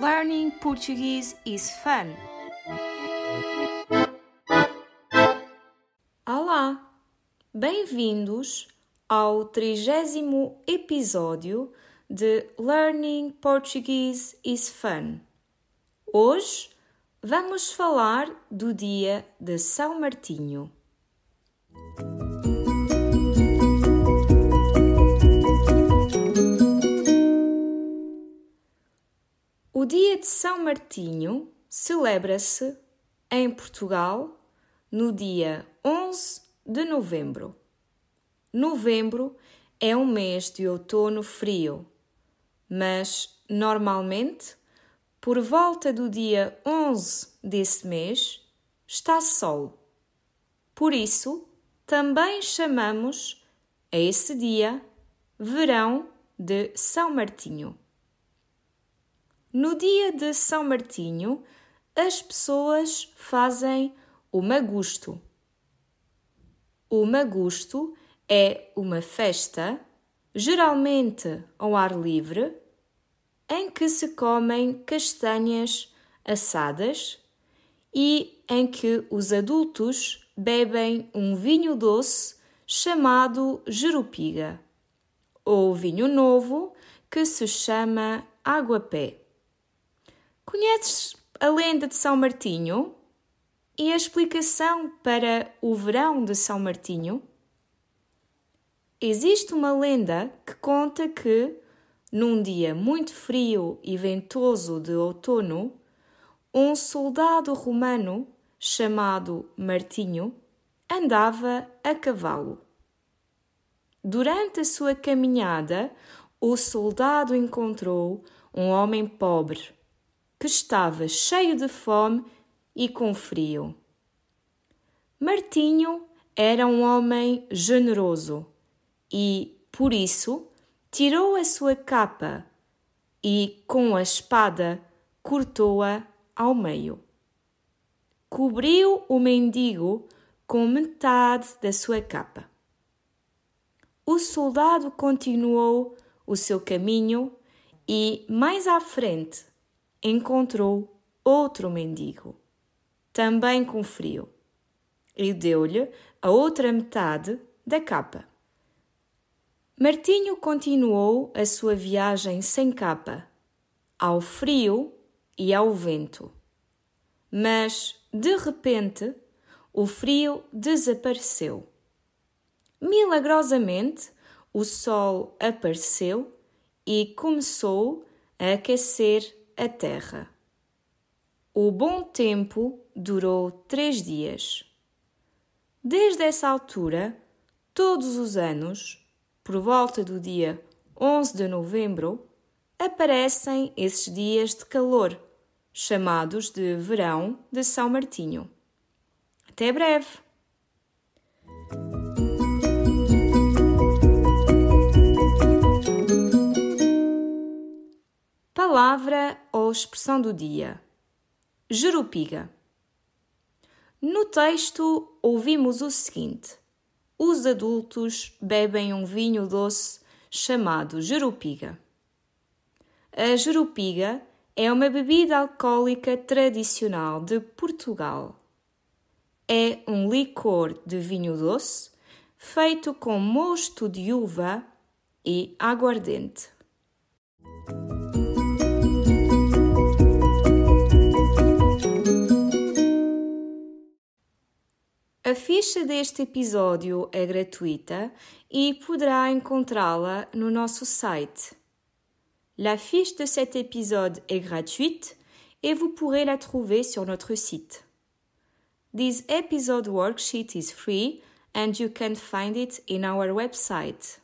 Learning Portuguese is fun. Olá! Bem-vindos ao trigésimo episódio de Learning Portuguese is Fun. Hoje vamos falar do dia de São Martinho. O dia de São Martinho celebra-se em Portugal no dia 11 de novembro. Novembro é um mês de outono frio, mas normalmente, por volta do dia 11 desse mês, está sol. Por isso, também chamamos a esse dia Verão de São Martinho. No dia de São Martinho, as pessoas fazem o magusto. O magusto é uma festa, geralmente ao ar livre, em que se comem castanhas assadas e em que os adultos bebem um vinho doce chamado jerupiga, ou vinho novo que se chama água-pé. Conheces a lenda de São Martinho e a explicação para o verão de São Martinho? Existe uma lenda que conta que, num dia muito frio e ventoso de outono, um soldado romano chamado Martinho andava a cavalo. Durante a sua caminhada, o soldado encontrou um homem pobre que estava cheio de fome e com frio. Martinho era um homem generoso e, por isso, tirou a sua capa e, com a espada, cortou-a ao meio. Cobriu o mendigo com metade da sua capa. O soldado continuou o seu caminho e, mais à frente, encontrou outro mendigo, também com frio, e deu-lhe a outra metade da capa. Martinho continuou a sua viagem sem capa, ao frio e ao vento. Mas, de repente, o frio desapareceu. Milagrosamente, o sol apareceu e começou a aquecer a terra. O bom tempo durou três dias. Desde essa altura, todos os anos, por volta do dia 11 de novembro, aparecem esses dias de calor, chamados de Verão de São Martinho. Até breve! Palavra ou expressão do dia: Jerupiga. No texto, ouvimos o seguinte: Os adultos bebem um vinho doce chamado jerupiga. A jerupiga é uma bebida alcoólica tradicional de Portugal. É um licor de vinho doce feito com mosto de uva e aguardente. A ficha deste episódio é gratuita e poderá encontrá-la no nosso site. La fiche de cet épisode est gratuite et vous pourrez la trouver sur notre site. This episode worksheet is free and you can find it in our website.